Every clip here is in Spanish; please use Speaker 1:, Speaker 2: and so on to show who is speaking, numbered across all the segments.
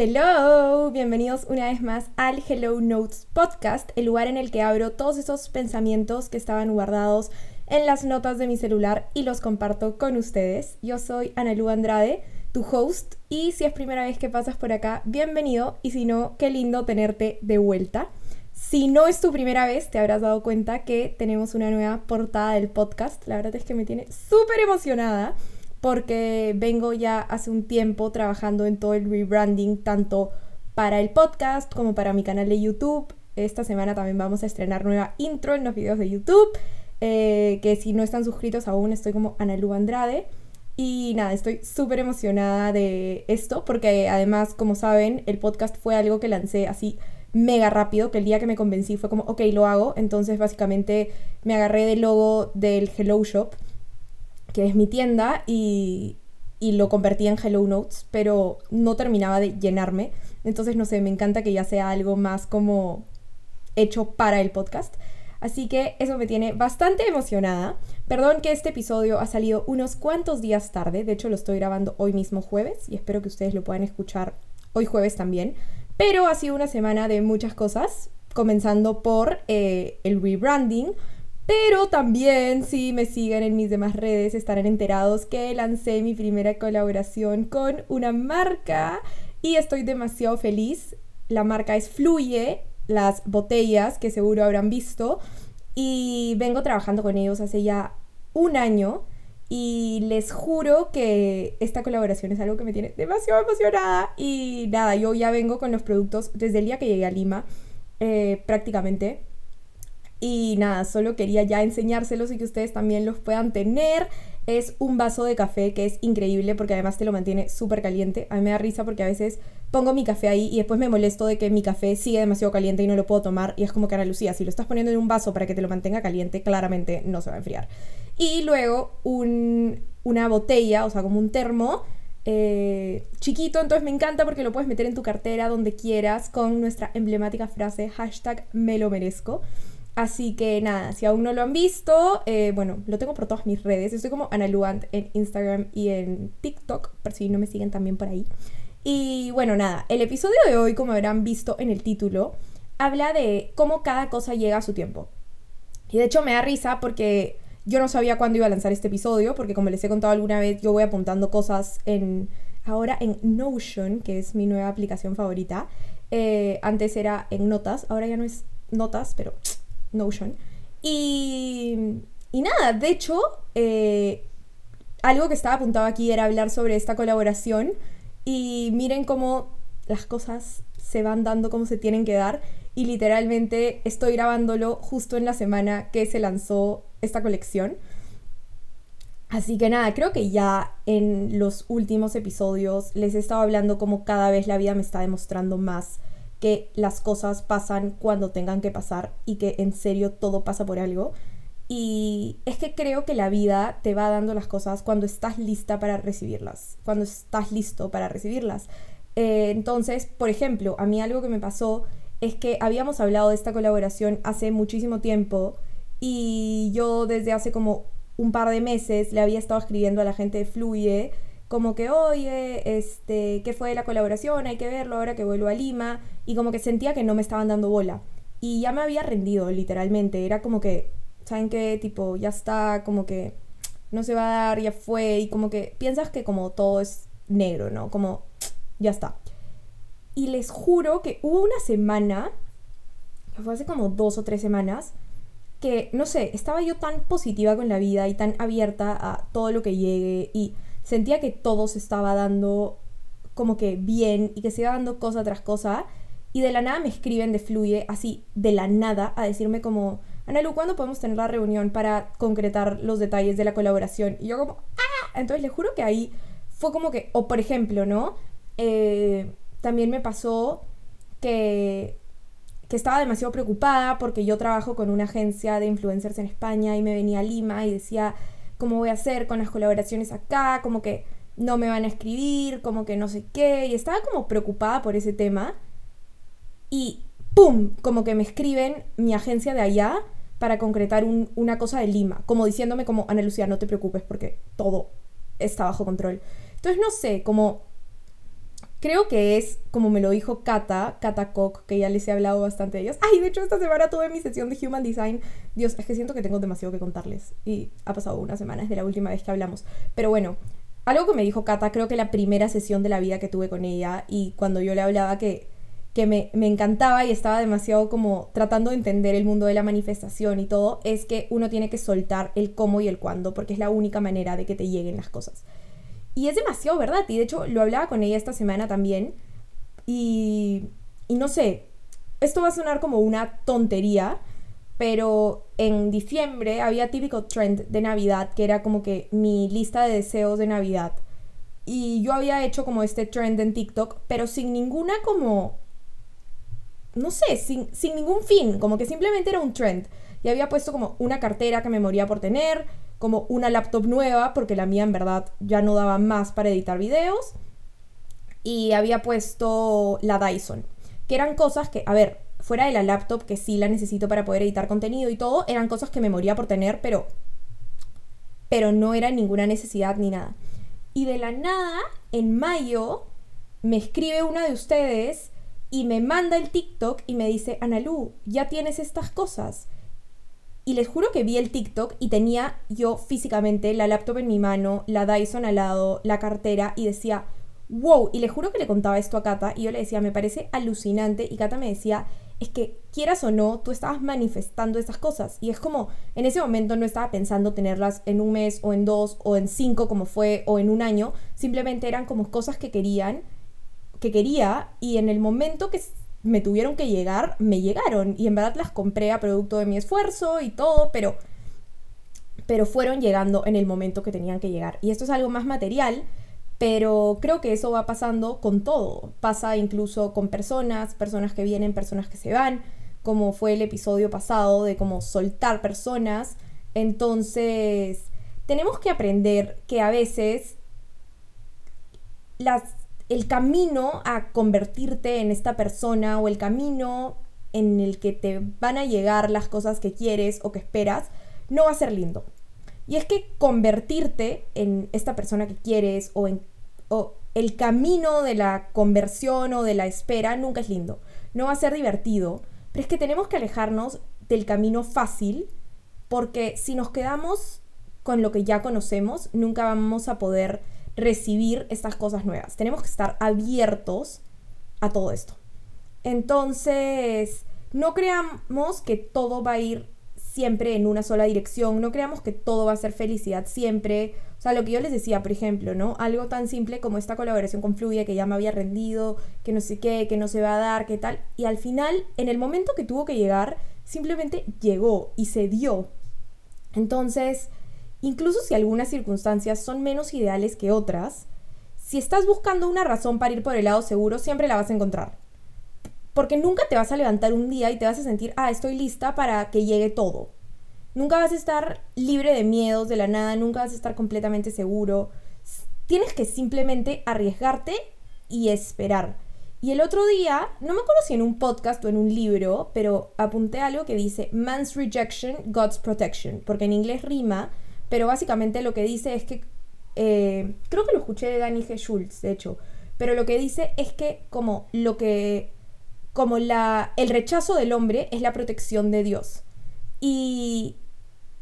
Speaker 1: Hello, bienvenidos una vez más al Hello Notes Podcast, el lugar en el que abro todos esos pensamientos que estaban guardados en las notas de mi celular y los comparto con ustedes. Yo soy Analu Andrade, tu host, y si es primera vez que pasas por acá, bienvenido, y si no, qué lindo tenerte de vuelta. Si no es tu primera vez, te habrás dado cuenta que tenemos una nueva portada del podcast. La verdad es que me tiene súper emocionada porque vengo ya hace un tiempo trabajando en todo el rebranding, tanto para el podcast como para mi canal de YouTube. Esta semana también vamos a estrenar nueva intro en los videos de YouTube, eh, que si no están suscritos aún estoy como Analu Andrade. Y nada, estoy súper emocionada de esto, porque además, como saben, el podcast fue algo que lancé así mega rápido, que el día que me convencí fue como, ok, lo hago. Entonces básicamente me agarré del logo del Hello Shop que es mi tienda, y, lo convertí en Hello Notes, pero no terminaba de llenarme. Entonces, no sé, me encanta que ya sea algo más como hecho para el podcast. Así que eso me tiene bastante emocionada. Perdón que este episodio ha salido unos cuantos días tarde. De hecho, lo estoy grabando hoy mismo jueves y espero que ustedes lo puedan escuchar hoy jueves también. Pero ha sido una semana de muchas cosas, comenzando por eh, el rebranding, pero también, si me siguen en mis demás redes, estarán enterados que lancé mi primera colaboración con una marca y estoy demasiado feliz. La marca es Fluye, las botellas que seguro habrán visto, y vengo trabajando con ellos hace ya un año. Y les juro que esta colaboración es algo que me tiene demasiado emocionada. Y nada, yo ya vengo con los productos desde el día que llegué a Lima, eh, prácticamente. Y nada, solo quería ya enseñárselos y que ustedes también los puedan tener. Es un vaso de café que es increíble porque además te lo mantiene súper caliente. A mí me da risa porque a veces pongo mi café ahí y después me molesto de que mi café sigue demasiado caliente y no lo puedo tomar. Y es como que Ana Lucía, si lo estás poniendo en un vaso para que te lo mantenga caliente, claramente no se va a enfriar. Y luego una botella, o sea, como un termo. Eh, chiquito, entonces me encanta porque lo puedes meter en tu cartera donde quieras con nuestra emblemática frase hashtag me lo merezco. Así que nada, si aún no lo han visto, eh, bueno, lo tengo por todas mis redes. Estoy como Analuant en Instagram y en TikTok, por si no me siguen también por ahí. Y bueno, nada, el episodio de hoy, como habrán visto en el título, habla de cómo cada cosa llega a su tiempo. Y de hecho me da risa porque yo no sabía cuándo iba a lanzar este episodio, porque como les he contado alguna vez, yo voy apuntando cosas en ahora en Notion, que es mi nueva aplicación favorita. Eh, antes era en Notas, ahora ya no es Notas, pero Notion. Y, y nada, de hecho, eh, algo que estaba apuntado aquí era hablar sobre esta colaboración y miren cómo las cosas se van dando como se tienen que dar y literalmente estoy grabándolo justo en la semana que se lanzó esta colección. Así que nada, creo que ya en los últimos episodios les he estado hablando como cada vez la vida me está demostrando más que las cosas pasan cuando tengan que pasar y que en serio todo pasa por algo. Y es que creo que la vida te va dando las cosas cuando estás lista para recibirlas, cuando estás listo para recibirlas. Eh, entonces, por ejemplo, a mí algo que me pasó es que habíamos hablado de esta colaboración hace muchísimo tiempo y yo desde hace como un par de meses le había estado escribiendo a la gente de Fluye como que, oye, este, ¿qué fue la colaboración? Hay que verlo ahora que vuelvo a Lima. Y como que sentía que no me estaban dando bola. Y ya me había rendido, literalmente. Era como que, ¿saben qué? Tipo, ya está, como que no se va a dar, ya fue. Y como que piensas que como todo es negro, ¿no? Como, ya está. Y les juro que hubo una semana, que fue hace como dos o tres semanas, que, no sé, estaba yo tan positiva con la vida y tan abierta a todo lo que llegue y sentía que todo se estaba dando como que bien y que se iba dando cosa tras cosa. Y de la nada me escriben de Fluye, así de la nada, a decirme como, Analu, ¿cuándo podemos tener la reunión para concretar los detalles de la colaboración? Y yo como, ¡ah! Entonces le juro que ahí fue como que, o por ejemplo, ¿no? Eh, también me pasó que, que estaba demasiado preocupada porque yo trabajo con una agencia de influencers en España y me venía a Lima y decía, cómo voy a hacer con las colaboraciones acá, como que no me van a escribir, como que no sé qué, y estaba como preocupada por ese tema. Y ¡pum! Como que me escriben mi agencia de allá para concretar una cosa de Lima, como diciéndome como, Ana Lucía, no te preocupes porque todo está bajo control. Entonces, no sé, como Creo que es, como me lo dijo Kata, Kata Koch, que ya les he hablado bastante de ellas. Ay, de hecho esta semana tuve mi sesión de Human Design. Dios, es que siento que tengo demasiado que contarles. Y ha pasado una semana desde la última vez que hablamos. Pero bueno, algo que me dijo Kata, creo que la primera sesión de la vida que tuve con ella y cuando yo le hablaba que, que me, me encantaba y estaba demasiado como tratando de entender el mundo de la manifestación y todo, es que uno tiene que soltar el cómo y el cuándo, porque es la única manera de que te lleguen las cosas. Y es demasiado verdad. Y de hecho lo hablaba con ella esta semana también. Y, y no sé, esto va a sonar como una tontería, pero en diciembre había típico trend de Navidad que era como que mi lista de deseos de Navidad. Y yo había hecho como este trend en TikTok, pero sin ninguna como... No sé, sin, sin ningún fin, como que simplemente era un trend. Y había puesto como una cartera que me moría por tener, como una laptop nueva, porque la mía en verdad ya no daba más para editar videos. Y había puesto la Dyson, que eran cosas que, a ver, fuera de la laptop, que sí la necesito para poder editar contenido y todo, eran cosas que me moría por tener, pero, pero no era ninguna necesidad ni nada. Y de la nada, en mayo, me escribe una de ustedes y me manda el TikTok y me dice, Analu, ya tienes estas cosas. Y les juro que vi el TikTok y tenía yo físicamente la laptop en mi mano, la Dyson al lado, la cartera y decía, wow. Y les juro que le contaba esto a Kata y yo le decía, me parece alucinante. Y Kata me decía, es que quieras o no, tú estabas manifestando esas cosas. Y es como, en ese momento no estaba pensando tenerlas en un mes o en dos o en cinco como fue o en un año. Simplemente eran como cosas que querían, que quería y en el momento que me tuvieron que llegar, me llegaron. Y en verdad las compré a producto de mi esfuerzo y todo, pero, pero fueron llegando en el momento que tenían que llegar. Y esto es algo más material, pero creo que eso va pasando con todo. Pasa incluso con personas, personas que vienen, personas que se van, como fue el episodio pasado de cómo soltar personas. Entonces, tenemos que aprender que a veces las el camino a convertirte en esta persona o el camino en el que te van a llegar las cosas que quieres o que esperas, no va a ser lindo. Y es que convertirte en esta persona que quieres o en o el camino de la conversión o de la espera nunca es lindo. No va a ser divertido, pero es que tenemos que alejarnos del camino fácil porque si nos quedamos con lo que ya conocemos, nunca vamos a poder recibir estas cosas nuevas. Tenemos que estar abiertos a todo esto. Entonces, no creamos que todo va a ir siempre en una sola dirección, no creamos que todo va a ser felicidad siempre. O sea, lo que yo les decía, por ejemplo, ¿no? Algo tan simple como esta colaboración con Fluye que ya me había rendido, que no sé qué, que no se va a dar, qué tal. Y al final, en el momento que tuvo que llegar, simplemente llegó y se dio. Entonces, Incluso si algunas circunstancias son menos ideales que otras, si estás buscando una razón para ir por el lado seguro, siempre la vas a encontrar. Porque nunca te vas a levantar un día y te vas a sentir, ah, estoy lista para que llegue todo. Nunca vas a estar libre de miedos de la nada, nunca vas a estar completamente seguro. Tienes que simplemente arriesgarte y esperar. Y el otro día, no me acuerdo si en un podcast o en un libro, pero apunté algo que dice Man's rejection, God's protection, porque en inglés rima, pero básicamente lo que dice es que, eh, creo que lo escuché de Danny G. Schultz, de hecho, pero lo que dice es que como lo que, como la, el rechazo del hombre es la protección de Dios. Y,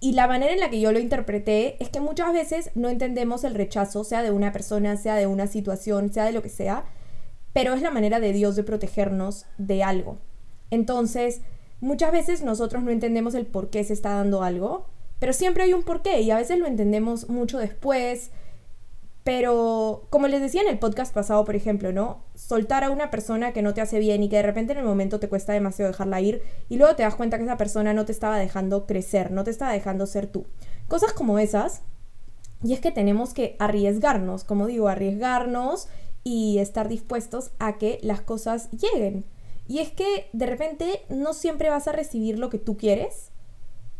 Speaker 1: y la manera en la que yo lo interpreté es que muchas veces no entendemos el rechazo, sea de una persona, sea de una situación, sea de lo que sea, pero es la manera de Dios de protegernos de algo. Entonces, muchas veces nosotros no entendemos el por qué se está dando algo, pero siempre hay un porqué y a veces lo entendemos mucho después. Pero como les decía en el podcast pasado, por ejemplo, ¿no? Soltar a una persona que no te hace bien y que de repente en el momento te cuesta demasiado dejarla ir y luego te das cuenta que esa persona no te estaba dejando crecer, no te estaba dejando ser tú. Cosas como esas. Y es que tenemos que arriesgarnos, como digo, arriesgarnos y estar dispuestos a que las cosas lleguen. Y es que de repente no siempre vas a recibir lo que tú quieres,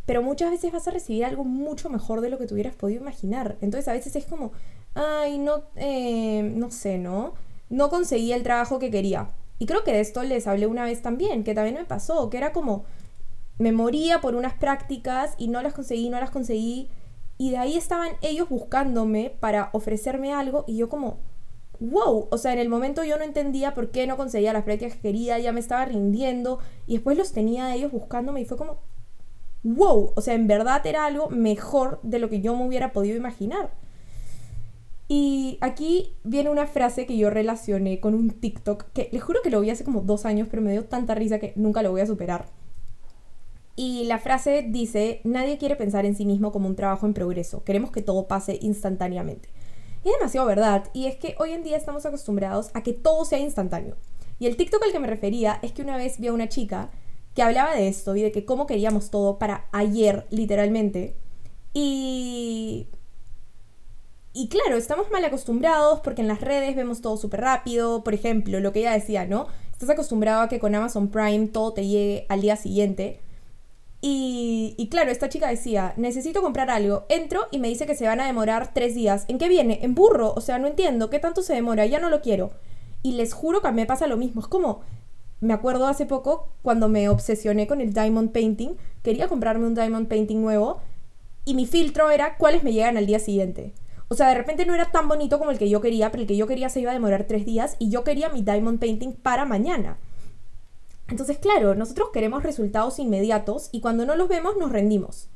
Speaker 1: pero muchas veces vas a recibir algo mucho mejor de lo que tú hubieras podido imaginar. Entonces a veces es como, ay, no, eh, no sé, ¿no? No conseguí el trabajo que quería. Y creo que de esto les hablé una vez también, que también me pasó, que era como, me moría por unas prácticas y no las conseguí, no las conseguí. Y de ahí estaban ellos buscándome para ofrecerme algo y yo como, wow, o sea, en el momento yo no entendía por qué no conseguía las prácticas que quería, ya me estaba rindiendo y después los tenía ellos buscándome y fue como, wow, o sea, en verdad era algo mejor de lo que yo me hubiera podido imaginar. Y aquí viene una frase que yo relacioné con un TikTok, que les juro que lo vi hace como dos años, pero me dio tanta risa que nunca lo voy a superar. Y la frase dice, nadie quiere pensar en sí mismo como un trabajo en progreso, queremos que todo pase instantáneamente. Y es demasiado verdad, y es que hoy en día estamos acostumbrados a que todo sea instantáneo. Y el TikTok al que me refería es que una vez vi a una chica que hablaba de esto y de que cómo queríamos todo para ayer, literalmente. Y... Y claro, estamos mal acostumbrados porque en las redes vemos todo súper rápido. Por ejemplo, lo que ella decía, ¿no? Estás acostumbrado a que con Amazon Prime todo te llegue al día siguiente. Y, y, claro, esta chica decía, necesito comprar algo, entro y me dice que se van a demorar tres días. ¿En qué viene? En burro. O sea, no entiendo, ¿qué tanto se demora? Ya no lo quiero. Y les juro que me pasa lo mismo. Es como, me acuerdo hace poco cuando me obsesioné con el diamond painting, quería comprarme un diamond painting nuevo y mi filtro era cuáles me llegan al día siguiente. O sea, de repente no era tan bonito como el que yo quería, pero el que yo quería se iba a demorar tres días y yo quería mi diamond painting para mañana. Entonces, claro, nosotros queremos resultados inmediatos y cuando no los vemos nos rendimos.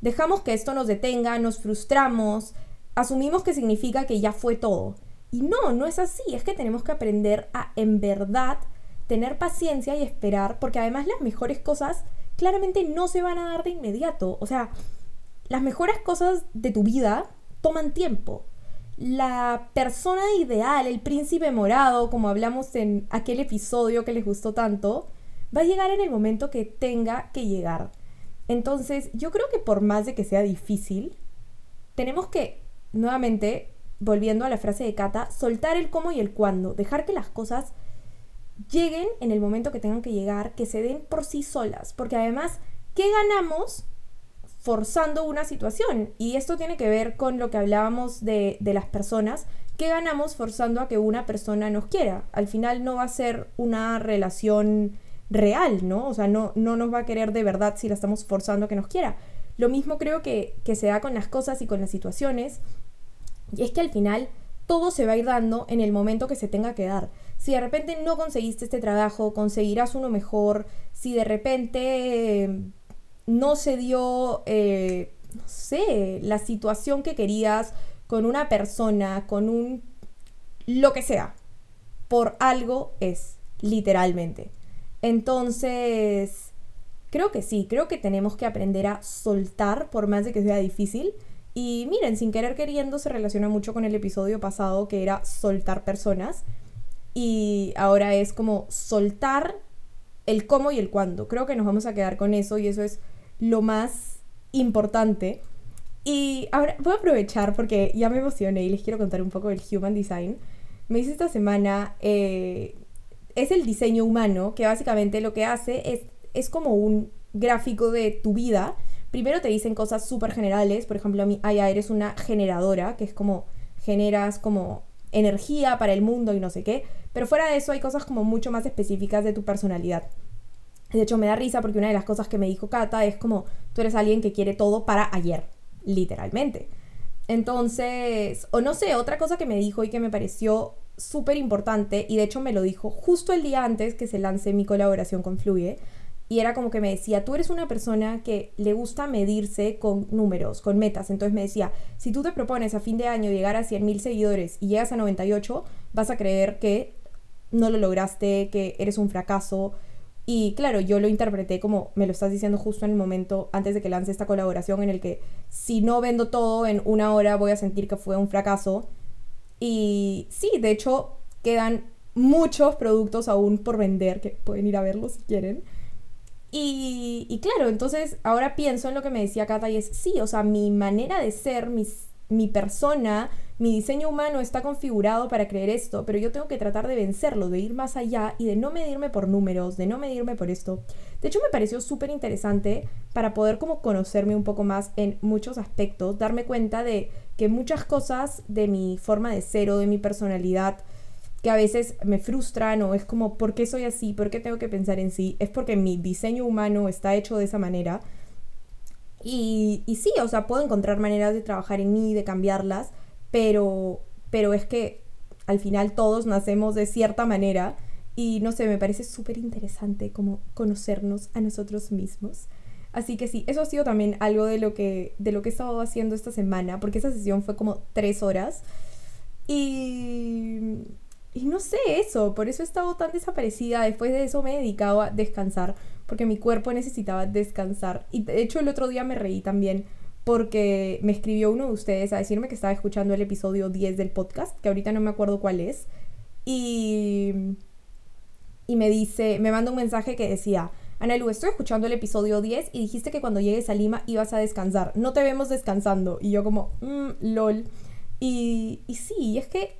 Speaker 1: Dejamos que esto nos detenga, nos frustramos, asumimos que significa que ya fue todo. Y no, no es así, es que tenemos que aprender a en verdad tener paciencia y esperar, porque además las mejores cosas claramente no se van a dar de inmediato. O sea, las mejores cosas de tu vida toman tiempo. La persona ideal, el príncipe morado, como hablamos en aquel episodio que les gustó tanto, va a llegar en el momento que tenga que llegar. Entonces, yo creo que por más de que sea difícil, tenemos que, nuevamente, volviendo a la frase de Kata, soltar el cómo y el cuándo, dejar que las cosas lleguen en el momento que tengan que llegar, que se den por sí solas, porque además, ¿qué ganamos forzando una situación? Y esto tiene que ver con lo que hablábamos de, de las personas, ¿qué ganamos forzando a que una persona nos quiera? Al final no va a ser una relación real, ¿no? O sea, no, no nos va a querer de verdad si la estamos forzando a que nos quiera. Lo mismo creo que, que se da con las cosas y con las situaciones. Y es que al final todo se va a ir dando en el momento que se tenga que dar. Si de repente no conseguiste este trabajo, conseguirás uno mejor. Si de repente eh, no se dio, eh, no sé, la situación que querías con una persona, con un... lo que sea. Por algo es, literalmente. Entonces, creo que sí, creo que tenemos que aprender a soltar por más de que sea difícil. Y miren, sin querer queriendo se relaciona mucho con el episodio pasado que era soltar personas. Y ahora es como soltar el cómo y el cuándo. Creo que nos vamos a quedar con eso y eso es lo más importante. Y ahora voy a aprovechar porque ya me emocioné y les quiero contar un poco del Human Design. Me hice esta semana eh, es el diseño humano, que básicamente lo que hace es, es como un gráfico de tu vida. Primero te dicen cosas súper generales, por ejemplo, a mí, ah, eres una generadora, que es como generas como energía para el mundo y no sé qué, pero fuera de eso hay cosas como mucho más específicas de tu personalidad. De hecho, me da risa porque una de las cosas que me dijo Kata es como, tú eres alguien que quiere todo para ayer, literalmente. Entonces, o no sé, otra cosa que me dijo y que me pareció súper importante y de hecho me lo dijo justo el día antes que se lance mi colaboración con Fluye y era como que me decía, tú eres una persona que le gusta medirse con números, con metas. Entonces me decía, si tú te propones a fin de año llegar a 100 mil seguidores y llegas a 98, vas a creer que no lo lograste, que eres un fracaso. Y claro, yo lo interpreté como me lo estás diciendo justo en el momento antes de que lance esta colaboración en el que si no vendo todo en una hora voy a sentir que fue un fracaso y sí, de hecho, quedan muchos productos aún por vender, que pueden ir a verlos si quieren. Y, y, claro, entonces ahora pienso en lo que me decía Kata y es, sí, o sea, mi manera de ser, mis, mi persona, mi diseño humano está configurado para creer esto, pero yo tengo que tratar de vencerlo, de ir más allá y de no medirme por números, de no medirme por esto. De hecho, me pareció súper interesante para poder como conocerme un poco más en muchos aspectos, darme cuenta de que muchas cosas de mi forma de ser o de mi personalidad que a veces me frustran o es como, ¿por qué soy así? ¿Por qué tengo que pensar en sí? Es porque mi diseño humano está hecho de esa manera y, y sí, o sea, puedo encontrar maneras de trabajar en mí, de cambiarlas, pero, pero es que al final todos nacemos de cierta manera y no sé, me parece súper interesante como conocernos a nosotros mismos. Así que sí, eso ha sido también algo de lo que, de lo que he estado haciendo esta semana, porque esa sesión fue como tres horas. Y, y no sé eso, por eso he estado tan desaparecida. Después de eso me he dedicado a descansar, porque mi cuerpo necesitaba descansar. Y de hecho el otro día me reí también porque me escribió uno de ustedes a decirme que estaba escuchando el episodio 10 del podcast, que ahorita no me acuerdo cuál es. Y, y me dice, me manda un mensaje que decía, Lu, estoy escuchando el episodio 10 y dijiste que cuando llegues a Lima ibas a descansar. No te vemos descansando. Y yo como, mmm, lol. Y, y sí, es que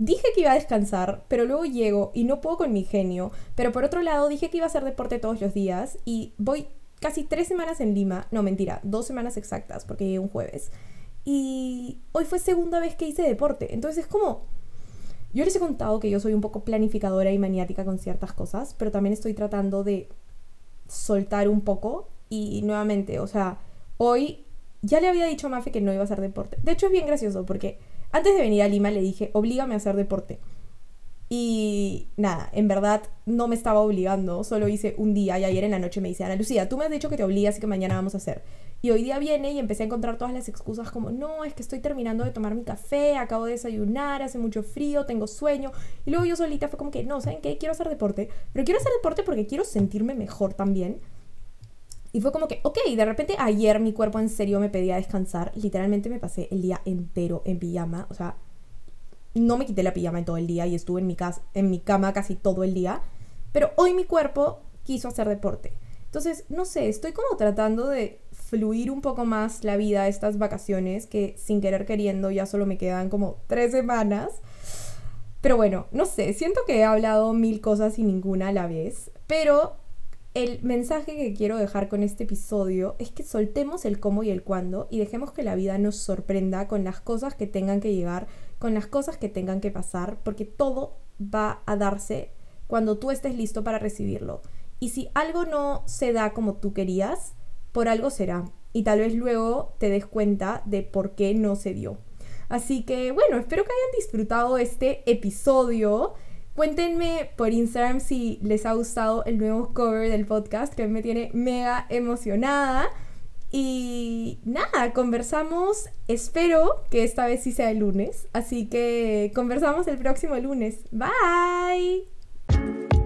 Speaker 1: dije que iba a descansar, pero luego llego y no puedo con mi genio. Pero por otro lado, dije que iba a hacer deporte todos los días y voy casi tres semanas en Lima. No, mentira, dos semanas exactas porque llegué un jueves. Y hoy fue segunda vez que hice deporte. Entonces es como yo les he contado que yo soy un poco planificadora y maniática con ciertas cosas, pero también estoy tratando de soltar un poco y nuevamente, o sea, hoy ya le había dicho a Mafe que no iba a hacer deporte. De hecho es bien gracioso porque antes de venir a Lima le dije, oblígame a hacer deporte. Y nada, en verdad no me estaba obligando, solo hice un día y ayer en la noche me dice, Ana Lucía, tú me has dicho que te obligas y que mañana vamos a hacer. Y hoy día viene y empecé a encontrar todas las excusas como, no, es que estoy terminando de tomar mi café, acabo de desayunar, hace mucho frío, tengo sueño. Y luego yo solita fue como que, no, ¿saben qué? Quiero hacer deporte, pero quiero hacer deporte porque quiero sentirme mejor también. Y fue como que, ok, de repente ayer mi cuerpo en serio me pedía descansar. Literalmente me pasé el día entero en pijama. O sea, no me quité la pijama en todo el día y estuve en mi, casa, en mi cama casi todo el día. Pero hoy mi cuerpo quiso hacer deporte. Entonces, no sé, estoy como tratando de fluir un poco más la vida estas vacaciones que sin querer queriendo ya solo me quedan como tres semanas. Pero bueno, no sé, siento que he hablado mil cosas y ninguna a la vez, pero el mensaje que quiero dejar con este episodio es que soltemos el cómo y el cuándo y dejemos que la vida nos sorprenda con las cosas que tengan que llegar, con las cosas que tengan que pasar, porque todo va a darse cuando tú estés listo para recibirlo. Y si algo no se da como tú querías, por algo será. Y tal vez luego te des cuenta de por qué no se dio. Así que bueno, espero que hayan disfrutado este episodio. Cuéntenme por Instagram si les ha gustado el nuevo cover del podcast, que me tiene mega emocionada. Y nada, conversamos, espero que esta vez sí sea el lunes. Así que conversamos el próximo lunes. Bye.